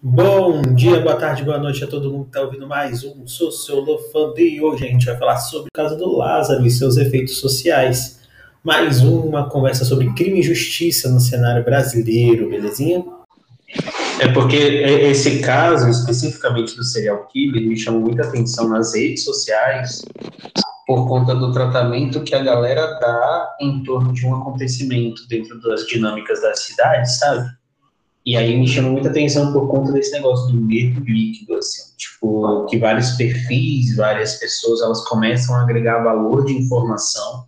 Bom dia, boa tarde, boa noite a todo mundo que está ouvindo mais um Sociolofando e hoje a gente vai falar sobre o caso do Lázaro e seus efeitos sociais. Mais uma conversa sobre crime e justiça no cenário brasileiro, belezinha? É porque esse caso, especificamente do serial killer, me chamou muita atenção nas redes sociais por conta do tratamento que a galera dá em torno de um acontecimento dentro das dinâmicas da cidade, sabe? E aí me chamou muita atenção por conta desse negócio do medo líquido, assim, tipo, que vários perfis, várias pessoas, elas começam a agregar valor de informação,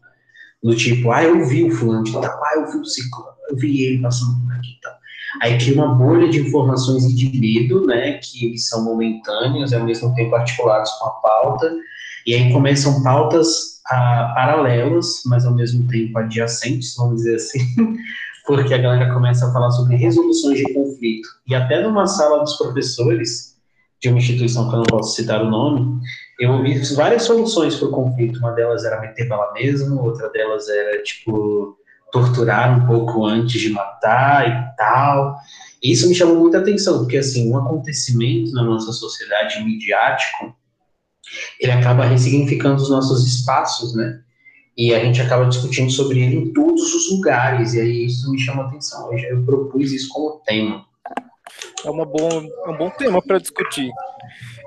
do tipo, ah, eu vi o fulano de tal, ah, eu vi o ciclano, eu vi ele passando por aqui e tal. Aí cria uma bolha de informações e de medo, né, que eles são momentâneos ao mesmo tempo articulados com a pauta, e aí começam pautas ah, paralelas, mas ao mesmo tempo adjacentes, vamos dizer assim, porque a galera começa a falar sobre resoluções de conflito. E até numa sala dos professores, de uma instituição que eu não posso citar o nome, eu ouvi várias soluções para o conflito. Uma delas era meter bala mesmo, outra delas era, tipo, torturar um pouco antes de matar e tal. E isso me chamou muita atenção, porque, assim, um acontecimento na nossa sociedade midiático, ele acaba ressignificando os nossos espaços, né? E a gente acaba discutindo sobre ele em todos os lugares, e aí isso me chama atenção. Hoje eu propus isso como tema. É, uma bom, é um bom tema para discutir.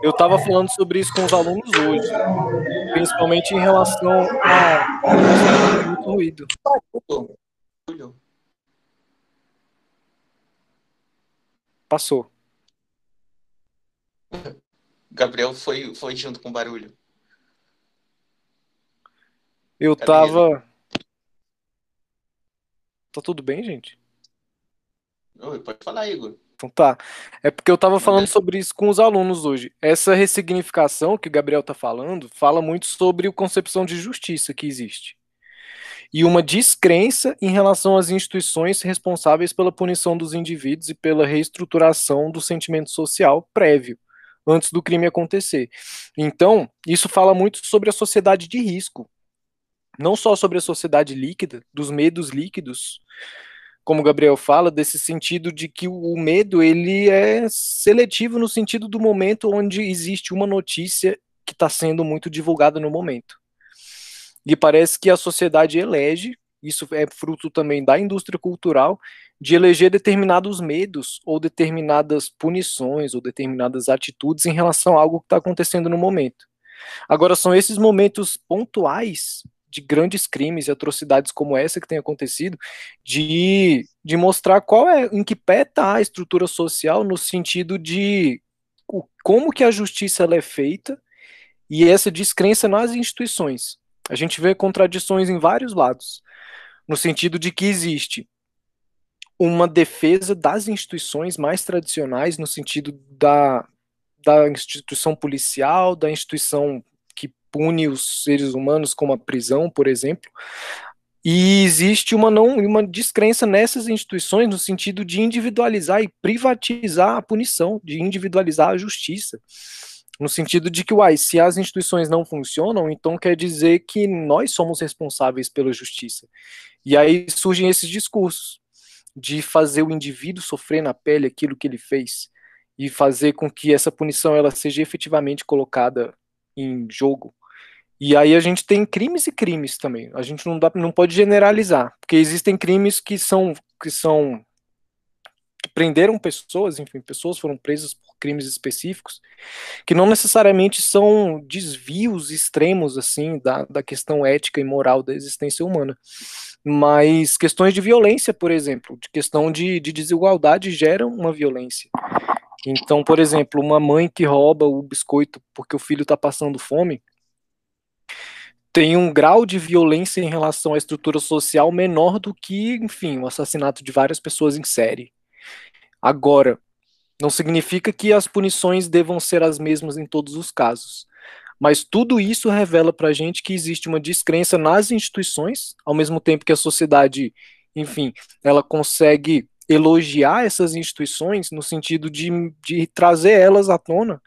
Eu estava falando sobre isso com os alunos hoje, principalmente em relação a muito ruído. Passou. Gabriel foi, foi junto com o barulho. Eu tava. Tá tudo bem, gente? Oi, pode falar, Igor. Então tá. É porque eu tava falando sobre isso com os alunos hoje. Essa ressignificação que o Gabriel tá falando fala muito sobre a concepção de justiça que existe. E uma descrença em relação às instituições responsáveis pela punição dos indivíduos e pela reestruturação do sentimento social prévio, antes do crime acontecer. Então, isso fala muito sobre a sociedade de risco, não só sobre a sociedade líquida, dos medos líquidos, como o Gabriel fala, desse sentido de que o medo ele é seletivo no sentido do momento onde existe uma notícia que está sendo muito divulgada no momento. E parece que a sociedade elege, isso é fruto também da indústria cultural, de eleger determinados medos ou determinadas punições ou determinadas atitudes em relação a algo que está acontecendo no momento. Agora, são esses momentos pontuais de grandes crimes e atrocidades como essa que tem acontecido, de, de mostrar qual é, em que pé está a estrutura social no sentido de o, como que a justiça é feita e essa descrença nas instituições. A gente vê contradições em vários lados, no sentido de que existe uma defesa das instituições mais tradicionais, no sentido da, da instituição policial, da instituição pune os seres humanos com a prisão, por exemplo. E existe uma não uma descrença nessas instituições no sentido de individualizar e privatizar a punição, de individualizar a justiça. No sentido de que, uai, se as instituições não funcionam, então quer dizer que nós somos responsáveis pela justiça. E aí surgem esses discursos de fazer o indivíduo sofrer na pele aquilo que ele fez e fazer com que essa punição ela seja efetivamente colocada em jogo. E aí a gente tem crimes e crimes também. A gente não, dá, não pode generalizar, porque existem crimes que são que são que prenderam pessoas, enfim, pessoas foram presas por crimes específicos, que não necessariamente são desvios extremos assim da, da questão ética e moral da existência humana, mas questões de violência, por exemplo, de questão de, de desigualdade geram uma violência. Então, por exemplo, uma mãe que rouba o biscoito porque o filho está passando fome, tem um grau de violência em relação à estrutura social menor do que, enfim, o assassinato de várias pessoas em série. Agora, não significa que as punições devam ser as mesmas em todos os casos. Mas tudo isso revela para a gente que existe uma descrença nas instituições, ao mesmo tempo que a sociedade, enfim, ela consegue elogiar essas instituições no sentido de, de trazer elas à tona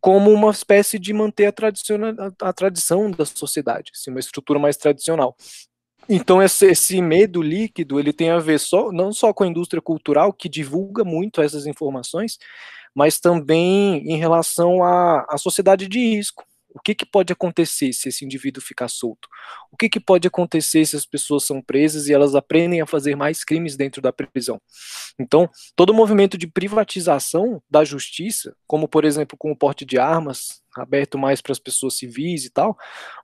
como uma espécie de manter a, a tradição da sociedade, assim, uma estrutura mais tradicional. Então esse, esse, medo líquido ele tem a ver só não só com a indústria cultural que divulga muito essas informações, mas também em relação à, à sociedade de risco. O que, que pode acontecer se esse indivíduo ficar solto? O que, que pode acontecer se as pessoas são presas e elas aprendem a fazer mais crimes dentro da prisão? Então, todo o movimento de privatização da justiça, como por exemplo com o porte de armas, aberto mais para as pessoas civis e tal,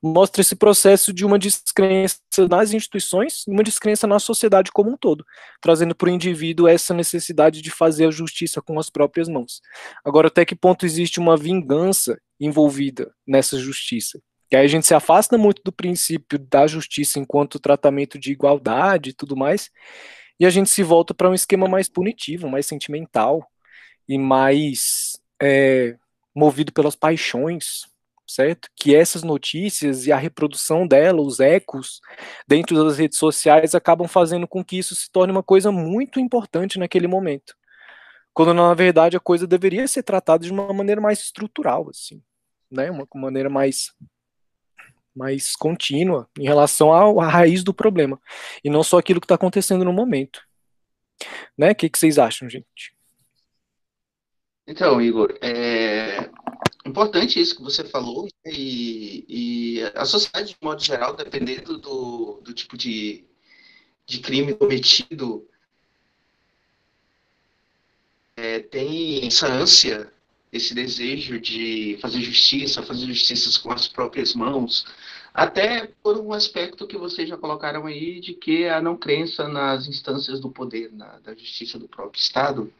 mostra esse processo de uma descrença nas instituições uma descrença na sociedade como um todo, trazendo para o indivíduo essa necessidade de fazer a justiça com as próprias mãos. Agora, até que ponto existe uma vingança envolvida nessa justiça? Que aí a gente se afasta muito do princípio da justiça enquanto tratamento de igualdade e tudo mais, e a gente se volta para um esquema mais punitivo, mais sentimental e mais é, movido pelas paixões, certo? Que essas notícias e a reprodução dela, os ecos dentro das redes sociais acabam fazendo com que isso se torne uma coisa muito importante naquele momento. Quando na verdade a coisa deveria ser tratada de uma maneira mais estrutural, assim, né? Uma maneira mais mais contínua em relação à, à raiz do problema e não só aquilo que está acontecendo no momento. Né? O que, que vocês acham, gente? Então, Igor, é importante isso que você falou, e, e a sociedade, de modo geral, dependendo do, do tipo de, de crime cometido, é, tem essa ânsia, esse desejo de fazer justiça, fazer justiça com as próprias mãos, até por um aspecto que vocês já colocaram aí, de que a não crença nas instâncias do poder, na, da justiça do próprio Estado.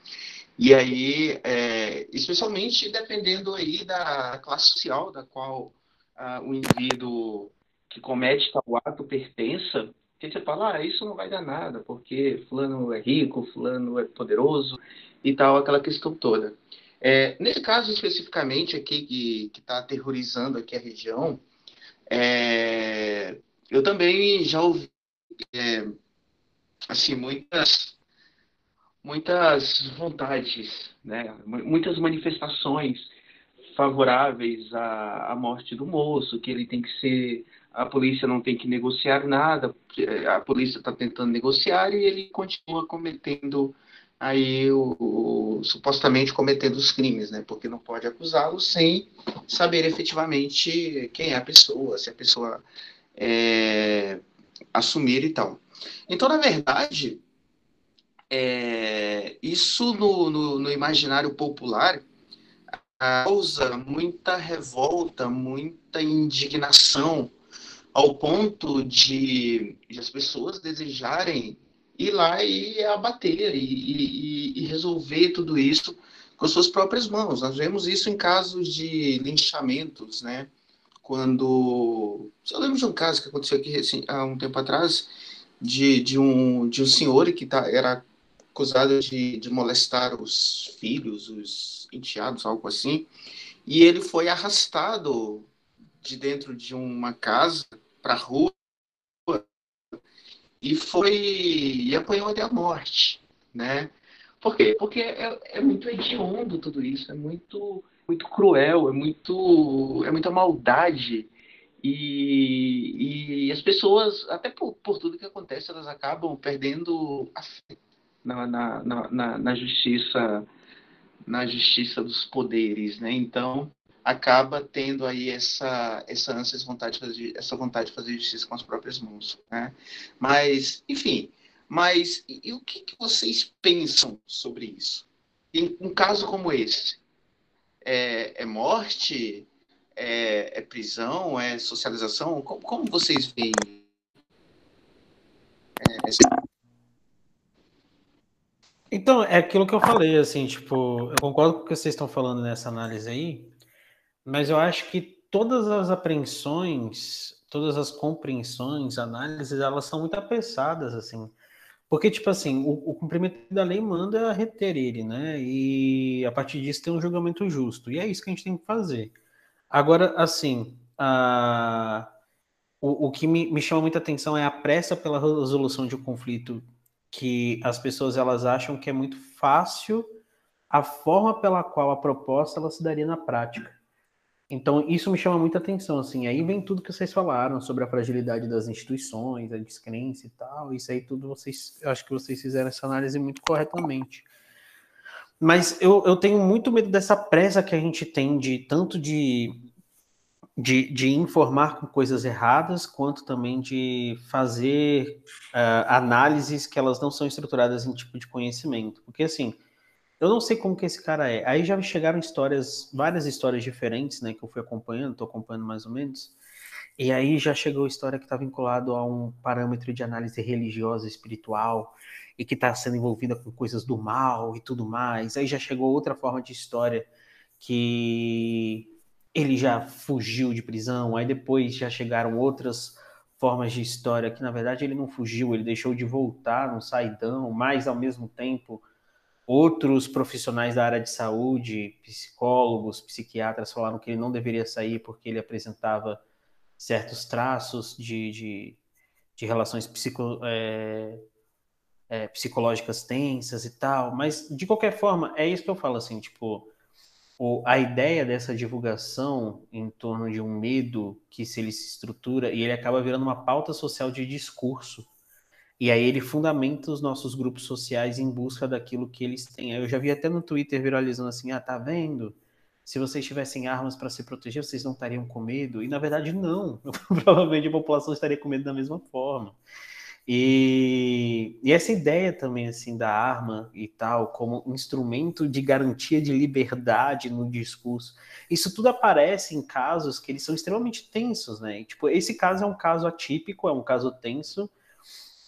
E aí, é, especialmente dependendo aí da classe social da qual ah, o indivíduo que comete tal ato pertença, que você fala, ah, isso não vai dar nada, porque fulano é rico, fulano é poderoso e tal, aquela questão toda. É, nesse caso especificamente aqui, que está aterrorizando aqui a região, é, eu também já ouvi é, assim, muitas muitas vontades, né? muitas manifestações favoráveis à, à morte do moço, que ele tem que ser, a polícia não tem que negociar nada, a polícia está tentando negociar e ele continua cometendo aí o, o, supostamente cometendo os crimes, né? Porque não pode acusá-lo sem saber efetivamente quem é a pessoa, se a pessoa é, assumir e tal. Então, na verdade, é, isso no, no, no, imaginário popular causa muita revolta, muita indignação, ao ponto de, de as pessoas desejarem ir lá e abater e, e, e, resolver tudo isso com suas próprias mãos. Nós vemos isso em casos de linchamentos, né? Quando. Eu lembro de um caso que aconteceu aqui assim, há um tempo atrás, de, de, um, de um senhor que tá, era acusado de, de molestar os filhos, os enteados, algo assim. E ele foi arrastado de dentro de uma casa para a rua e foi e apanhou até a morte, né? Por quê? Porque é, é muito hediondo tudo isso, é muito muito cruel, é muito é muita maldade e, e as pessoas até por, por tudo que acontece elas acabam perdendo a fé na, na, na, na justiça na justiça dos poderes, né? Então acaba tendo aí essa essa ânsia, essa vontade de fazer, essa vontade de fazer justiça com as próprias mãos, né? Mas, enfim, mas e, o que, que, vocês pensam sobre isso? Em um caso como esse, é, é morte, é, é, prisão, é socialização? Como, como vocês veem? É, então, é aquilo que eu falei, assim, tipo, eu concordo com o que vocês estão falando nessa análise aí, mas eu acho que todas as apreensões, todas as compreensões, análises, elas são muito apressadas, assim. Porque, tipo assim, o, o cumprimento da lei manda reter ele, né? E a partir disso tem um julgamento justo. E é isso que a gente tem que fazer. Agora, assim, a, o, o que me, me chama muita atenção é a pressa pela resolução de um conflito que as pessoas elas acham que é muito fácil a forma pela qual a proposta ela se daria na prática. Então, isso me chama muita atenção, assim. Aí vem tudo que vocês falaram sobre a fragilidade das instituições, a descrença e tal. Isso aí tudo vocês, eu acho que vocês fizeram essa análise muito corretamente. Mas eu, eu tenho muito medo dessa pressa que a gente tem de tanto de, de, de informar com coisas erradas, quanto também de fazer uh, análises que elas não são estruturadas em tipo de conhecimento. Porque, assim, eu não sei como que esse cara é. Aí já chegaram histórias, várias histórias diferentes, né, que eu fui acompanhando, tô acompanhando mais ou menos. E aí já chegou a história que está vinculado a um parâmetro de análise religiosa espiritual e que está sendo envolvida com coisas do mal e tudo mais. Aí já chegou outra forma de história que ele já fugiu de prisão. Aí depois já chegaram outras formas de história que na verdade ele não fugiu, ele deixou de voltar no saidão, mas ao mesmo tempo Outros profissionais da área de saúde, psicólogos, psiquiatras, falaram que ele não deveria sair porque ele apresentava certos traços de, de, de relações psico, é, é, psicológicas tensas e tal. Mas, de qualquer forma, é isso que eu falo, assim, tipo, o, a ideia dessa divulgação em torno de um medo que se ele se estrutura e ele acaba virando uma pauta social de discurso e aí ele fundamenta os nossos grupos sociais em busca daquilo que eles têm. Eu já vi até no Twitter viralizando assim: ah, tá vendo? Se vocês tivessem armas para se proteger, vocês não estariam com medo. E na verdade, não. Provavelmente a população estaria com medo da mesma forma. E, e, essa ideia também assim da arma e tal como instrumento de garantia de liberdade no discurso, isso tudo aparece em casos que eles são extremamente tensos, né? E, tipo, esse caso é um caso atípico, é um caso tenso,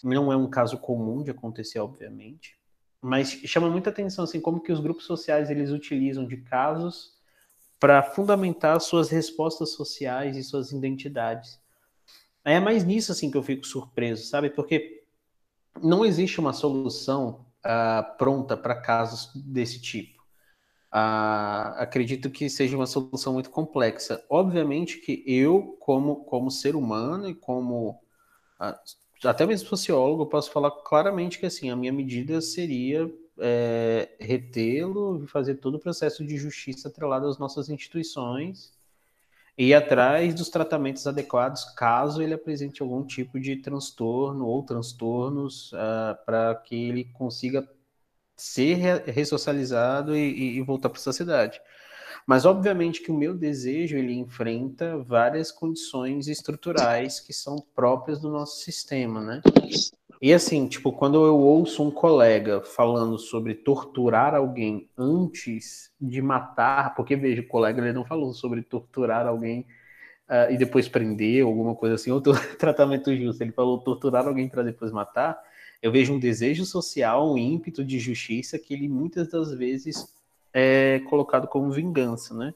não é um caso comum de acontecer, obviamente, mas chama muita atenção assim como que os grupos sociais eles utilizam de casos para fundamentar suas respostas sociais e suas identidades. É mais nisso assim que eu fico surpreso, sabe? Porque não existe uma solução uh, pronta para casos desse tipo. Uh, acredito que seja uma solução muito complexa. Obviamente que eu, como, como ser humano e como uh, até mesmo sociólogo, posso falar claramente que assim, a minha medida seria é, retê-lo e fazer todo o processo de justiça atrelado às nossas instituições e ir atrás dos tratamentos adequados caso ele apresente algum tipo de transtorno ou transtornos uh, para que ele consiga ser ressocializado e, e voltar para a sociedade. Mas obviamente que o meu desejo ele enfrenta várias condições estruturais que são próprias do nosso sistema, né? E assim, tipo, quando eu ouço um colega falando sobre torturar alguém antes de matar, porque veja, o colega ele não falou sobre torturar alguém uh, e depois prender, alguma coisa assim, outro tratamento justo, ele falou torturar alguém para depois matar. Eu vejo um desejo social, um ímpeto de justiça que ele muitas das vezes é colocado como vingança, né?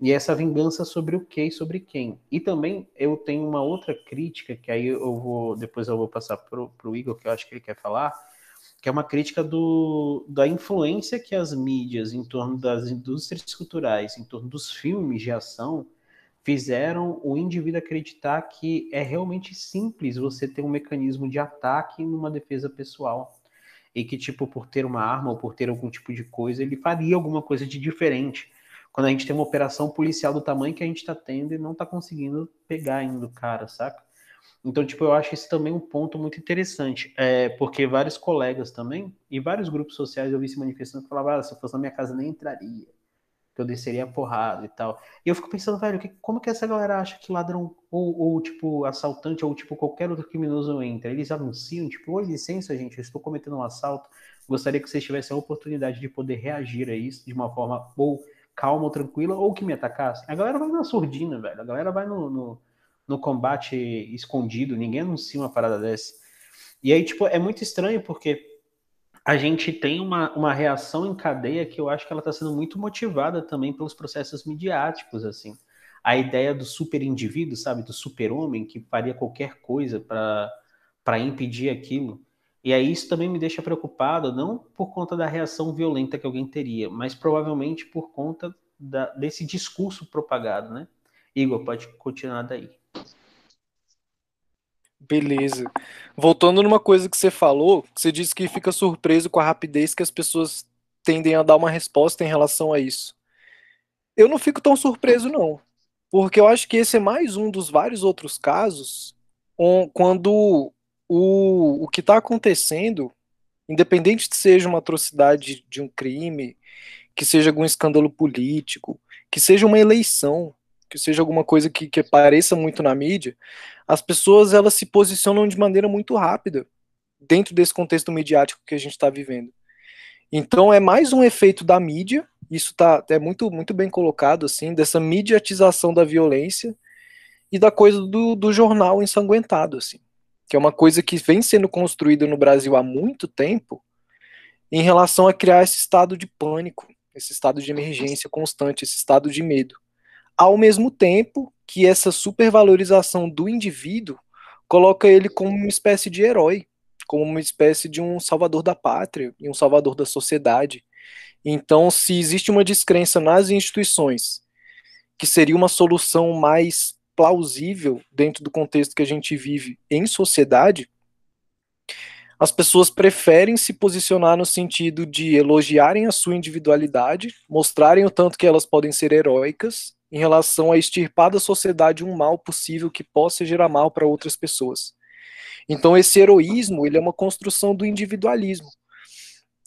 E essa vingança sobre o que e sobre quem. E também eu tenho uma outra crítica, que aí eu vou, depois eu vou passar pro, pro Igor, que eu acho que ele quer falar, que é uma crítica do, da influência que as mídias em torno das indústrias culturais, em torno dos filmes de ação, fizeram o indivíduo acreditar que é realmente simples você ter um mecanismo de ataque numa defesa pessoal e que, tipo, por ter uma arma ou por ter algum tipo de coisa, ele faria alguma coisa de diferente. Quando a gente tem uma operação policial do tamanho que a gente está tendo e não está conseguindo pegar ainda o cara, saca? Então, tipo, eu acho isso também um ponto muito interessante, é, porque vários colegas também, e vários grupos sociais eu vi se manifestando, falavam, ah, se fosse na minha casa nem entraria que eu desceria a porrada e tal. E eu fico pensando, velho, que, como que essa galera acha que ladrão ou, ou, tipo, assaltante ou, tipo, qualquer outro criminoso entra? Eles anunciam, tipo, oi, licença, gente, eu estou cometendo um assalto, gostaria que vocês tivessem a oportunidade de poder reagir a isso de uma forma ou calma ou tranquila, ou que me atacasse. A galera vai na surdina, velho, a galera vai no, no, no combate escondido, ninguém anuncia uma parada dessa. E aí, tipo, é muito estranho porque a gente tem uma, uma reação em cadeia que eu acho que ela está sendo muito motivada também pelos processos midiáticos, assim. A ideia do super indivíduo, sabe, do super homem que faria qualquer coisa para impedir aquilo. E aí isso também me deixa preocupado, não por conta da reação violenta que alguém teria, mas provavelmente por conta da, desse discurso propagado, né? Igor, pode continuar daí. Beleza. Voltando numa coisa que você falou, você disse que fica surpreso com a rapidez que as pessoas tendem a dar uma resposta em relação a isso. Eu não fico tão surpreso, não. Porque eu acho que esse é mais um dos vários outros casos quando o, o que está acontecendo, independente de seja uma atrocidade de um crime, que seja algum escândalo político, que seja uma eleição, que seja alguma coisa que, que apareça muito na mídia, as pessoas elas se posicionam de maneira muito rápida dentro desse contexto midiático que a gente está vivendo. Então é mais um efeito da mídia, isso tá é muito muito bem colocado assim, dessa mediatização da violência e da coisa do, do jornal ensanguentado assim, que é uma coisa que vem sendo construída no Brasil há muito tempo em relação a criar esse estado de pânico, esse estado de emergência constante, esse estado de medo ao mesmo tempo que essa supervalorização do indivíduo coloca ele como uma espécie de herói, como uma espécie de um salvador da pátria e um salvador da sociedade. Então, se existe uma descrença nas instituições, que seria uma solução mais plausível dentro do contexto que a gente vive em sociedade, as pessoas preferem se posicionar no sentido de elogiarem a sua individualidade, mostrarem o tanto que elas podem ser heróicas em relação a extirpar da sociedade um mal possível que possa gerar mal para outras pessoas. Então esse heroísmo, ele é uma construção do individualismo.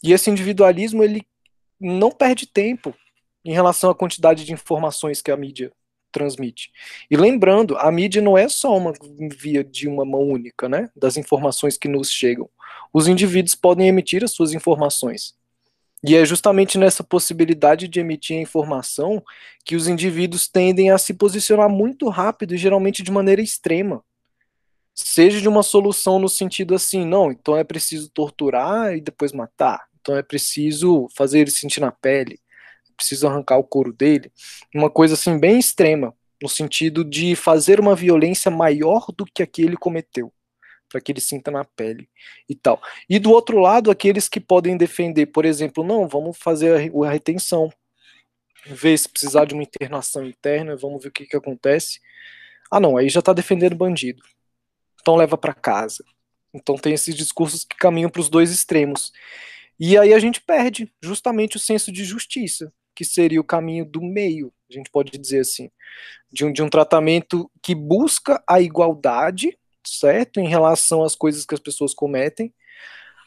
E esse individualismo, ele não perde tempo em relação à quantidade de informações que a mídia transmite. E lembrando, a mídia não é só uma via de uma mão única, né, das informações que nos chegam. Os indivíduos podem emitir as suas informações. E é justamente nessa possibilidade de emitir a informação que os indivíduos tendem a se posicionar muito rápido e geralmente de maneira extrema. Seja de uma solução no sentido assim, não, então é preciso torturar e depois matar. Então é preciso fazer ele sentir na pele, é preciso arrancar o couro dele. Uma coisa assim bem extrema, no sentido de fazer uma violência maior do que aquele cometeu para que ele sinta na pele e tal. E do outro lado, aqueles que podem defender, por exemplo, não, vamos fazer a retenção, ver se precisar de uma internação interna, vamos ver o que, que acontece. Ah, não, aí já está defendendo bandido. Então leva para casa. Então tem esses discursos que caminham para os dois extremos. E aí a gente perde justamente o senso de justiça, que seria o caminho do meio, a gente pode dizer assim, de um, de um tratamento que busca a igualdade certo em relação às coisas que as pessoas cometem.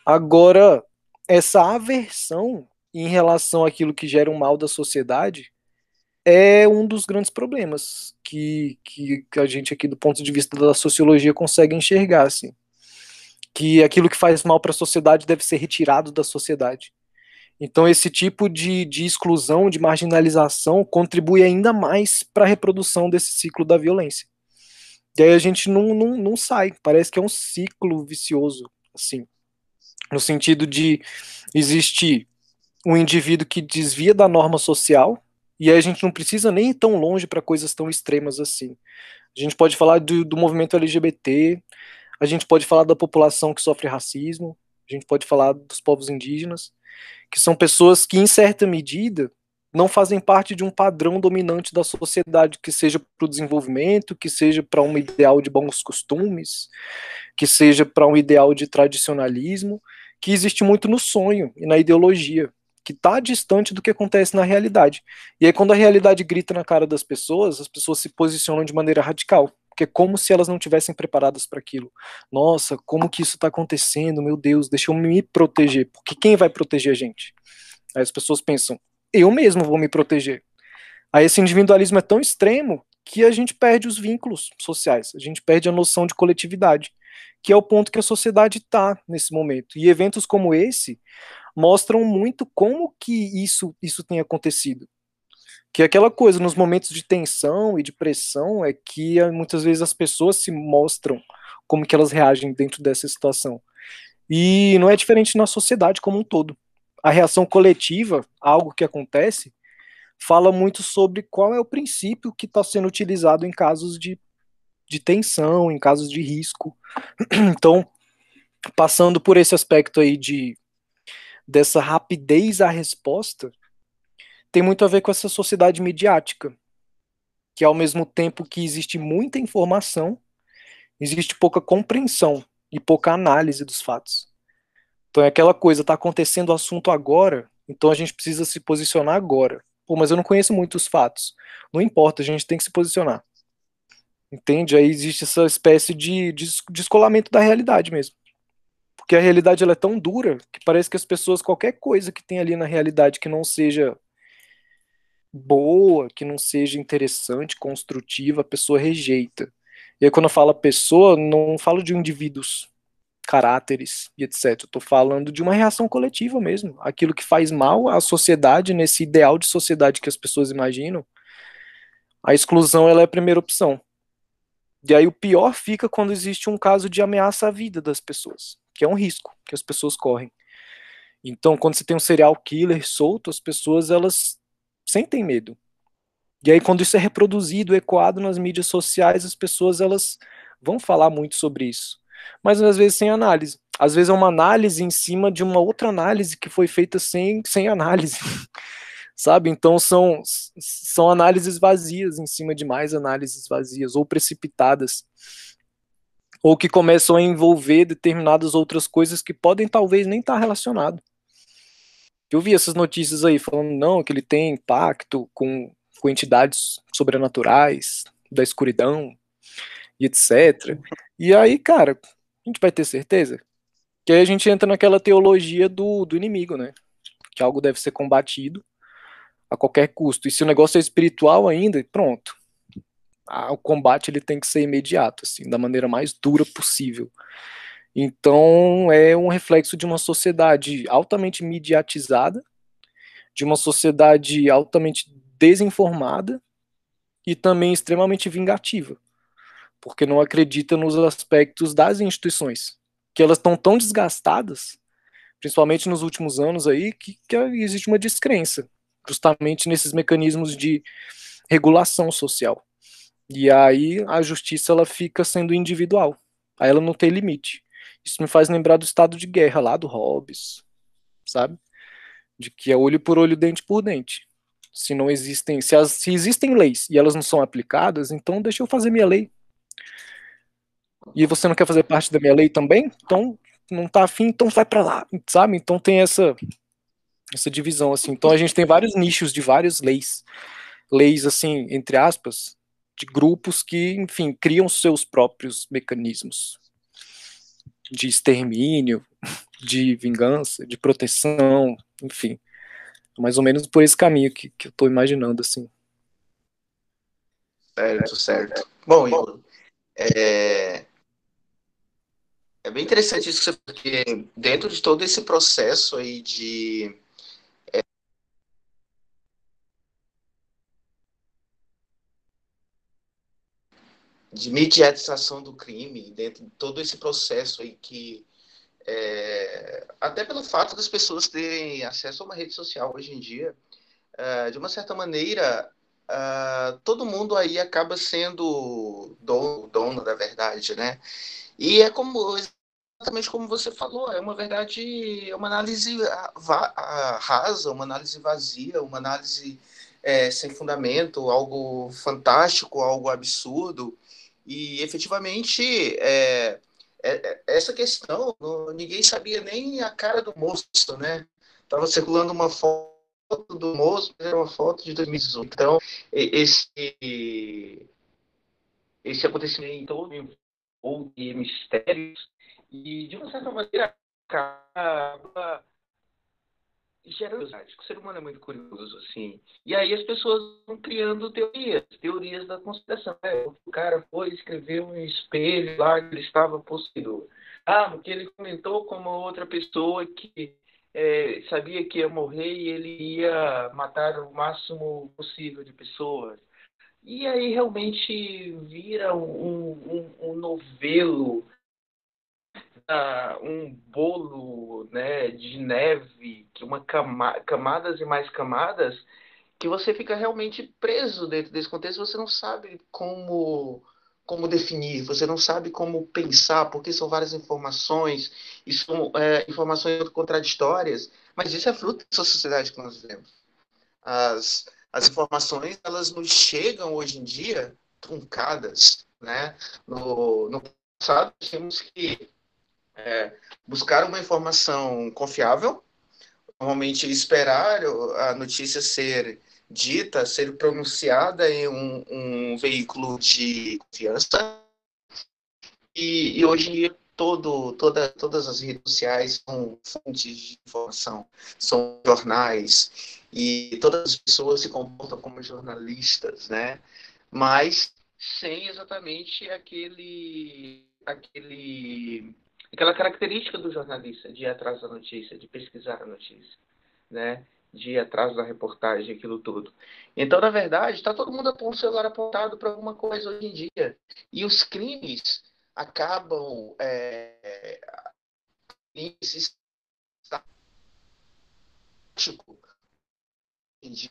Agora, essa aversão em relação àquilo que gera um mal da sociedade é um dos grandes problemas que, que, a gente aqui do ponto de vista da sociologia consegue enxergar assim. Que aquilo que faz mal para a sociedade deve ser retirado da sociedade. Então esse tipo de, de exclusão de marginalização contribui ainda mais para a reprodução desse ciclo da violência e aí a gente não, não, não sai. Parece que é um ciclo vicioso, assim. No sentido de existir um indivíduo que desvia da norma social, e aí a gente não precisa nem ir tão longe para coisas tão extremas assim. A gente pode falar do, do movimento LGBT, a gente pode falar da população que sofre racismo, a gente pode falar dos povos indígenas, que são pessoas que, em certa medida, não fazem parte de um padrão dominante da sociedade, que seja para o desenvolvimento, que seja para um ideal de bons costumes, que seja para um ideal de tradicionalismo, que existe muito no sonho e na ideologia, que está distante do que acontece na realidade. E aí, quando a realidade grita na cara das pessoas, as pessoas se posicionam de maneira radical, porque é como se elas não tivessem preparadas para aquilo. Nossa, como que isso está acontecendo? Meu Deus, deixa eu me proteger, porque quem vai proteger a gente? Aí as pessoas pensam, eu mesmo vou me proteger. Aí esse individualismo é tão extremo que a gente perde os vínculos sociais, a gente perde a noção de coletividade, que é o ponto que a sociedade está nesse momento. E eventos como esse mostram muito como que isso, isso tem acontecido. Que é aquela coisa, nos momentos de tensão e de pressão, é que eh, muitas vezes as pessoas se mostram como que elas reagem dentro dessa situação. E não é diferente na sociedade como um todo a reação coletiva, algo que acontece, fala muito sobre qual é o princípio que está sendo utilizado em casos de, de tensão, em casos de risco. Então, passando por esse aspecto aí de dessa rapidez à resposta, tem muito a ver com essa sociedade midiática, que ao mesmo tempo que existe muita informação, existe pouca compreensão e pouca análise dos fatos. Então é aquela coisa, está acontecendo o assunto agora, então a gente precisa se posicionar agora. Pô, mas eu não conheço muitos fatos. Não importa, a gente tem que se posicionar. Entende? Aí existe essa espécie de descolamento da realidade mesmo. Porque a realidade ela é tão dura que parece que as pessoas, qualquer coisa que tem ali na realidade que não seja boa, que não seja interessante, construtiva, a pessoa rejeita. E aí quando eu falo pessoa, não falo de indivíduos, caráteres e etc. Tô falando de uma reação coletiva mesmo. Aquilo que faz mal à sociedade, nesse ideal de sociedade que as pessoas imaginam, a exclusão ela é a primeira opção. E aí o pior fica quando existe um caso de ameaça à vida das pessoas, que é um risco que as pessoas correm. Então, quando você tem um serial killer solto, as pessoas elas sentem medo. E aí quando isso é reproduzido, ecoado nas mídias sociais, as pessoas elas vão falar muito sobre isso. Mas às vezes sem análise. Às vezes é uma análise em cima de uma outra análise que foi feita sem, sem análise. sabe? Então são, são análises vazias em cima de mais análises vazias ou precipitadas, ou que começam a envolver determinadas outras coisas que podem talvez nem estar relacionado. Eu vi essas notícias aí falando não que ele tem impacto com, com entidades sobrenaturais da escuridão e etc. E aí, cara, a gente vai ter certeza? Que aí a gente entra naquela teologia do, do inimigo, né? Que algo deve ser combatido a qualquer custo. E se o negócio é espiritual ainda, pronto. o combate ele tem que ser imediato, assim, da maneira mais dura possível. Então é um reflexo de uma sociedade altamente mediatizada, de uma sociedade altamente desinformada e também extremamente vingativa, porque não acredita nos aspectos das instituições, que elas estão tão desgastadas, principalmente nos últimos anos aí, que, que existe uma descrença justamente nesses mecanismos de regulação social. E aí a justiça ela fica sendo individual. Aí ela não tem limite. Isso me faz lembrar do estado de guerra lá do Hobbes, sabe? De que é olho por olho, dente por dente. Se não existem, se, as, se existem leis e elas não são aplicadas, então deixa eu fazer minha lei. E você não quer fazer parte da minha lei também? Então não tá afim, então vai para lá, sabe? Então tem essa essa divisão assim. Então a gente tem vários nichos de várias leis, leis assim, entre aspas, de grupos que, enfim, criam seus próprios mecanismos de extermínio, de vingança, de proteção, enfim. Mais ou menos por esse caminho que, que eu estou imaginando, assim. Certo, certo. Bom, Igor, é, é bem interessante isso, porque dentro de todo esse processo aí de de mediatização do crime, dentro de todo esse processo aí que, é, até pelo fato das pessoas terem acesso a uma rede social hoje em dia, é, de uma certa maneira, é, todo mundo aí acaba sendo dono, dono da verdade, né? E é como exatamente como você falou, é uma verdade, é uma análise rasa, uma análise vazia, uma análise é, sem fundamento, algo fantástico, algo absurdo, e efetivamente, é, é, é, essa questão, ninguém sabia nem a cara do moço, né? Estava circulando uma foto do moço, era uma foto de 2018. Então, esse, esse acontecimento todo envolve mistérios e, de uma certa maneira, acaba gera curiosidade. O ser humano é muito curioso, assim. E aí as pessoas vão criando teorias, teorias da conspiração. É, o cara foi escrever um espelho lá que ele estava possuído. Ah, porque ele comentou com uma outra pessoa que é, sabia que ia morrer e ele ia matar o máximo possível de pessoas. E aí realmente vira um, um, um novelo um bolo né, de neve, que uma cama, camadas e mais camadas, que você fica realmente preso dentro desse contexto, você não sabe como como definir, você não sabe como pensar, porque são várias informações, e são é, informações contraditórias, mas isso é fruto dessa sociedade que nós vivemos. As, as informações, elas nos chegam hoje em dia truncadas, né? No, no passado, temos que é, buscar uma informação confiável, normalmente esperar a notícia ser dita, ser pronunciada em um, um veículo de confiança. E, e hoje em dia todo, toda, todas as redes sociais são fontes de informação, são jornais, e todas as pessoas se comportam como jornalistas, né? Mas sem exatamente aquele, aquele, aquela característica do jornalista de ir atrás da notícia, de pesquisar a notícia, né? De ir atrás da reportagem, aquilo tudo. Então, na verdade, está todo mundo com o celular apontado para alguma coisa hoje em dia. E os crimes acabam é,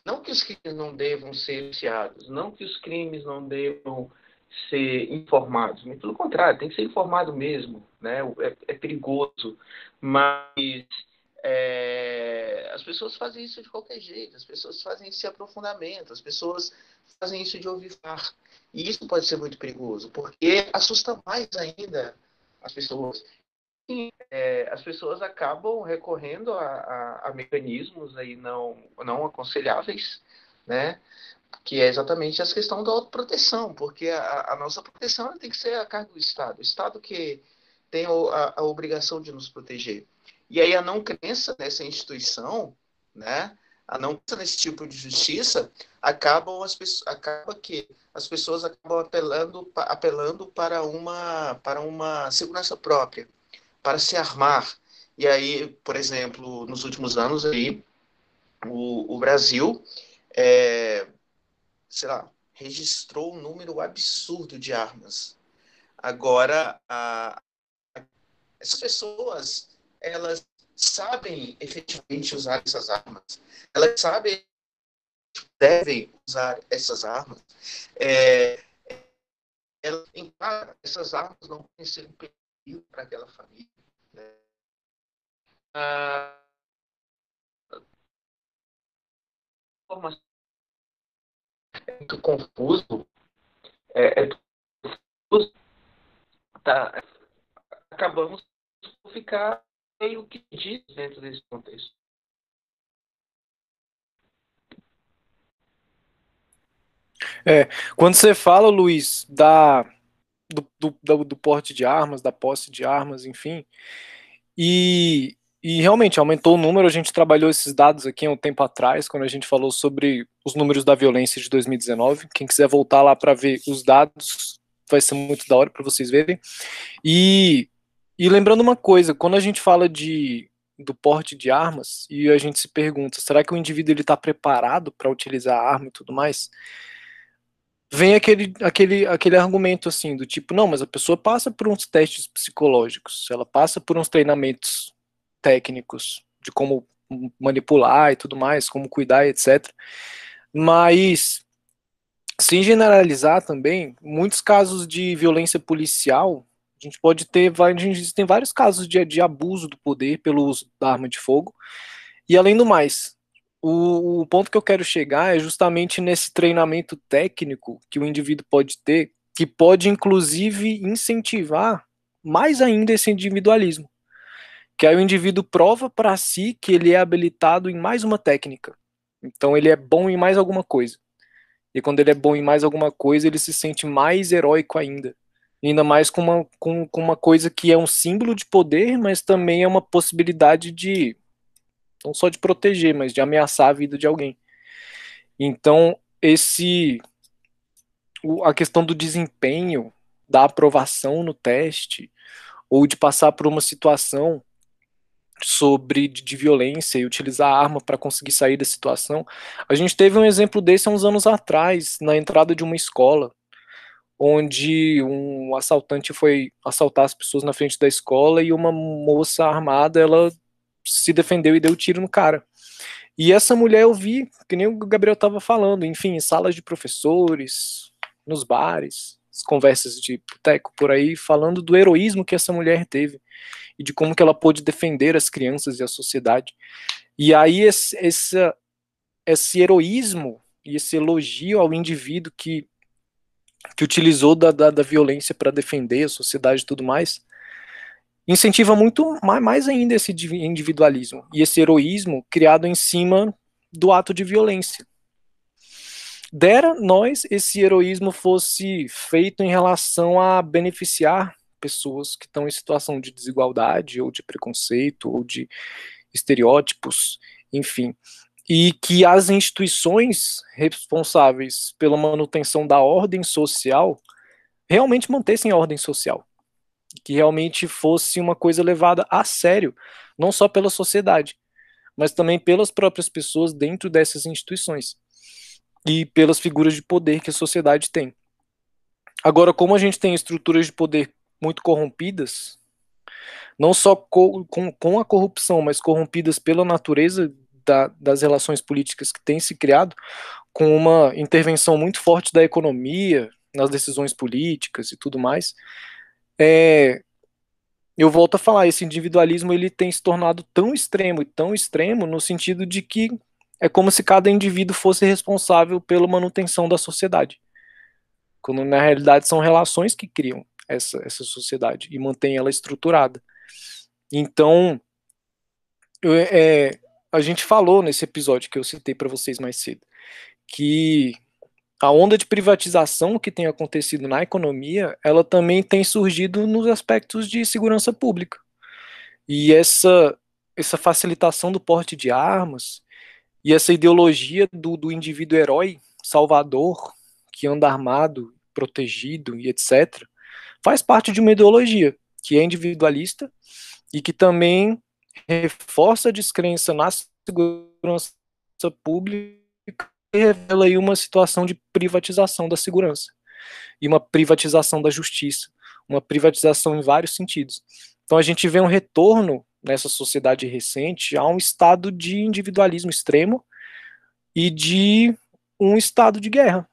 não que os crimes não devam ser iniciados, não que os crimes não devam ser informados, pelo contrário, tem que ser informado mesmo, né? É, é perigoso, mas é, as pessoas fazem isso de qualquer jeito, as pessoas fazem esse aprofundamento, as pessoas fazem isso de ouvir falar. E isso pode ser muito perigoso, porque assusta mais ainda as pessoas. É, as pessoas acabam recorrendo a, a, a, mecanismos aí não, não aconselháveis, né? que é exatamente essa questão da autoproteção, porque a, a nossa proteção tem que ser a cargo do Estado. O Estado que tem a, obrigação de nos proteger. E aí a não crença nessa instituição, né, a não crença nesse tipo de justiça, acabam as pessoas, acaba que as pessoas acabam apelando, apelando para uma para uma segurança própria, para se armar. E aí, por exemplo, nos últimos anos aí, o, o Brasil, é, sei lá, registrou um número absurdo de armas. Agora, a, essas pessoas, elas sabem efetivamente usar essas armas. Elas sabem devem usar essas armas, é, essas armas não podem ser para aquela família. Né? Ah, é muito confuso, é, é confuso, tá, acabamos por ficar meio que diz dentro desse contexto. É, quando você fala, Luiz, da, do, do, do, porte de armas, da posse de armas, enfim, e, e realmente aumentou o número, a gente trabalhou esses dados aqui há um tempo atrás, quando a gente falou sobre os números da violência de 2019. Quem quiser voltar lá para ver os dados, vai ser muito da hora para vocês verem. E, e lembrando uma coisa, quando a gente fala de do porte de armas e a gente se pergunta, será que o indivíduo ele está preparado para utilizar a arma e tudo mais? Vem aquele, aquele, aquele argumento assim, do tipo, não, mas a pessoa passa por uns testes psicológicos, ela passa por uns treinamentos técnicos de como manipular e tudo mais, como cuidar, etc. Mas, sem generalizar também, muitos casos de violência policial, a gente pode ter, a gente tem vários casos de, de abuso do poder pelo uso da arma de fogo, e além do mais, o, o ponto que eu quero chegar é justamente nesse treinamento técnico que o indivíduo pode ter, que pode inclusive incentivar mais ainda esse individualismo. Que aí o indivíduo prova para si que ele é habilitado em mais uma técnica. Então ele é bom em mais alguma coisa. E quando ele é bom em mais alguma coisa, ele se sente mais heróico ainda. Ainda mais com uma, com, com uma coisa que é um símbolo de poder, mas também é uma possibilidade de não só de proteger, mas de ameaçar a vida de alguém. Então, esse a questão do desempenho, da aprovação no teste, ou de passar por uma situação sobre de, violência e utilizar a arma para conseguir sair da situação. A gente teve um exemplo desse há uns anos atrás, na entrada de uma escola, onde um assaltante foi assaltar as pessoas na frente da escola e uma moça armada, ela se defendeu e deu tiro no cara. E essa mulher eu vi, que nem o Gabriel estava falando, enfim, em salas de professores, nos bares, as conversas de boteco por aí, falando do heroísmo que essa mulher teve e de como que ela pôde defender as crianças e a sociedade. E aí esse, esse, esse heroísmo e esse elogio ao indivíduo que, que utilizou da, da, da violência para defender a sociedade e tudo mais, incentiva muito mais ainda esse individualismo e esse heroísmo criado em cima do ato de violência. Dera nós esse heroísmo fosse feito em relação a beneficiar pessoas que estão em situação de desigualdade ou de preconceito ou de estereótipos, enfim, e que as instituições responsáveis pela manutenção da ordem social realmente mantessem a ordem social, que realmente fosse uma coisa levada a sério, não só pela sociedade, mas também pelas próprias pessoas dentro dessas instituições e pelas figuras de poder que a sociedade tem. Agora, como a gente tem estruturas de poder muito corrompidas, não só co com, com a corrupção, mas corrompidas pela natureza da, das relações políticas que têm se criado, com uma intervenção muito forte da economia nas decisões políticas e tudo mais, é, eu volto a falar, esse individualismo ele tem se tornado tão extremo e tão extremo no sentido de que é como se cada indivíduo fosse responsável pela manutenção da sociedade. Quando na realidade são relações que criam essa, essa sociedade e mantêm ela estruturada. Então, é, a gente falou nesse episódio que eu citei para vocês mais cedo, que a onda de privatização que tem acontecido na economia, ela também tem surgido nos aspectos de segurança pública. E essa, essa facilitação do porte de armas e essa ideologia do, do indivíduo herói, salvador, que anda armado, protegido e etc., faz parte de uma ideologia que é individualista e que também reforça a descrença na segurança pública revela aí uma situação de privatização da segurança e uma privatização da justiça, uma privatização em vários sentidos. Então a gente vê um retorno nessa sociedade recente a um estado de individualismo extremo e de um estado de guerra,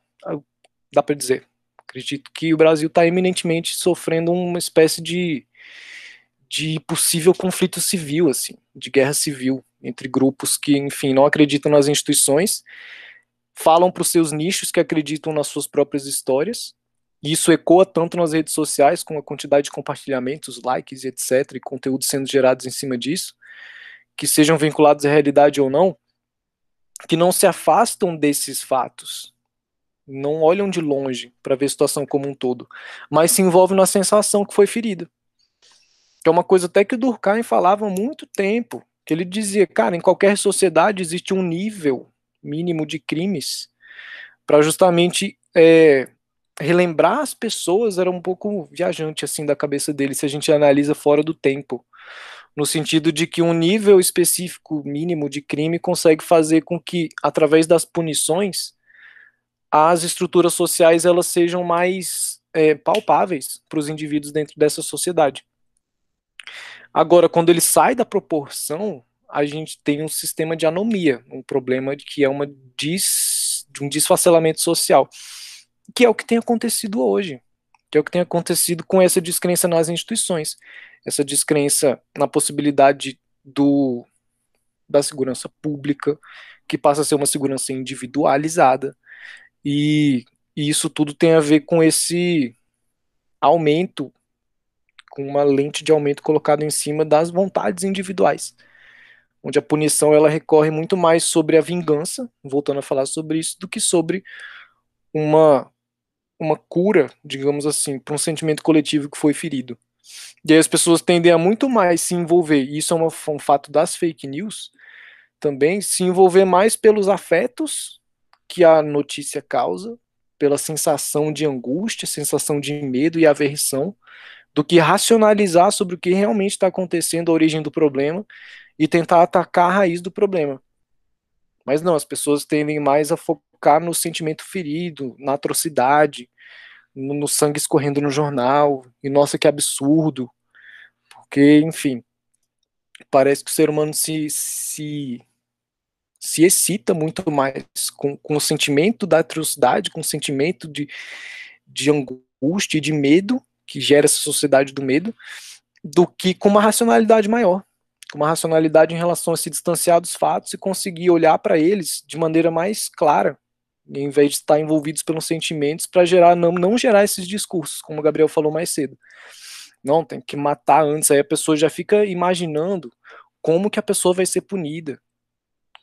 dá para dizer. Acredito que o Brasil está eminentemente sofrendo uma espécie de de possível conflito civil, assim, de guerra civil entre grupos que, enfim, não acreditam nas instituições, falam para os seus nichos que acreditam nas suas próprias histórias. E isso ecoa tanto nas redes sociais, com a quantidade de compartilhamentos, likes, etc., e conteúdos sendo gerados em cima disso, que sejam vinculados à realidade ou não, que não se afastam desses fatos, não olham de longe para ver a situação como um todo, mas se envolvem na sensação que foi ferida que é uma coisa até que o Durkheim falava há muito tempo, que ele dizia, cara, em qualquer sociedade existe um nível mínimo de crimes para justamente é, relembrar as pessoas, era um pouco viajante assim da cabeça dele, se a gente analisa fora do tempo, no sentido de que um nível específico mínimo de crime consegue fazer com que, através das punições, as estruturas sociais elas sejam mais é, palpáveis para os indivíduos dentro dessa sociedade. Agora, quando ele sai da proporção, a gente tem um sistema de anomia, um problema de que é uma dis, de um desfacelamento social, que é o que tem acontecido hoje, que é o que tem acontecido com essa descrença nas instituições, essa descrença na possibilidade do da segurança pública, que passa a ser uma segurança individualizada, e, e isso tudo tem a ver com esse aumento com uma lente de aumento colocada em cima das vontades individuais, onde a punição ela recorre muito mais sobre a vingança, voltando a falar sobre isso, do que sobre uma uma cura, digamos assim, para um sentimento coletivo que foi ferido. E aí as pessoas tendem a muito mais se envolver, e isso é uma, um fato das fake news, também se envolver mais pelos afetos que a notícia causa, pela sensação de angústia, sensação de medo e aversão, do que racionalizar sobre o que realmente está acontecendo, a origem do problema, e tentar atacar a raiz do problema. Mas não, as pessoas tendem mais a focar no sentimento ferido, na atrocidade, no, no sangue escorrendo no jornal, e nossa, que absurdo. Porque, enfim, parece que o ser humano se, se, se excita muito mais com, com o sentimento da atrocidade, com o sentimento de, de angústia e de medo, que gera essa sociedade do medo, do que com uma racionalidade maior, com uma racionalidade em relação a se distanciar dos fatos e conseguir olhar para eles de maneira mais clara, em vez de estar envolvidos pelos sentimentos para gerar não, não gerar esses discursos, como o Gabriel falou mais cedo. Não, tem que matar antes. Aí a pessoa já fica imaginando como que a pessoa vai ser punida.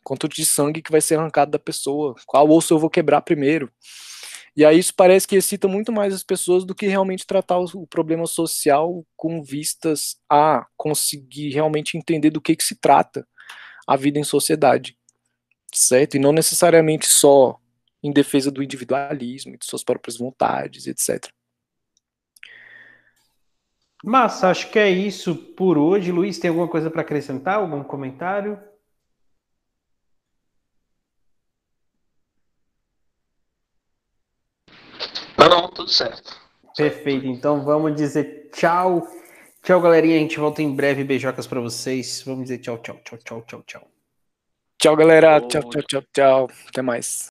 Quanto de sangue que vai ser arrancado da pessoa. Qual osso eu vou quebrar primeiro. E aí isso parece que excita muito mais as pessoas do que realmente tratar o problema social com vistas a conseguir realmente entender do que, que se trata a vida em sociedade. Certo? E não necessariamente só em defesa do individualismo, de suas próprias vontades, etc. Mas acho que é isso por hoje. Luiz, tem alguma coisa para acrescentar? Algum comentário? Tudo certo. Perfeito. Então vamos dizer tchau. Tchau, galerinha. A gente volta em breve. Beijocas para vocês. Vamos dizer tchau, tchau, tchau, tchau, tchau, tchau. Tchau, galera. Tchau, tchau, tchau, tchau. Até mais.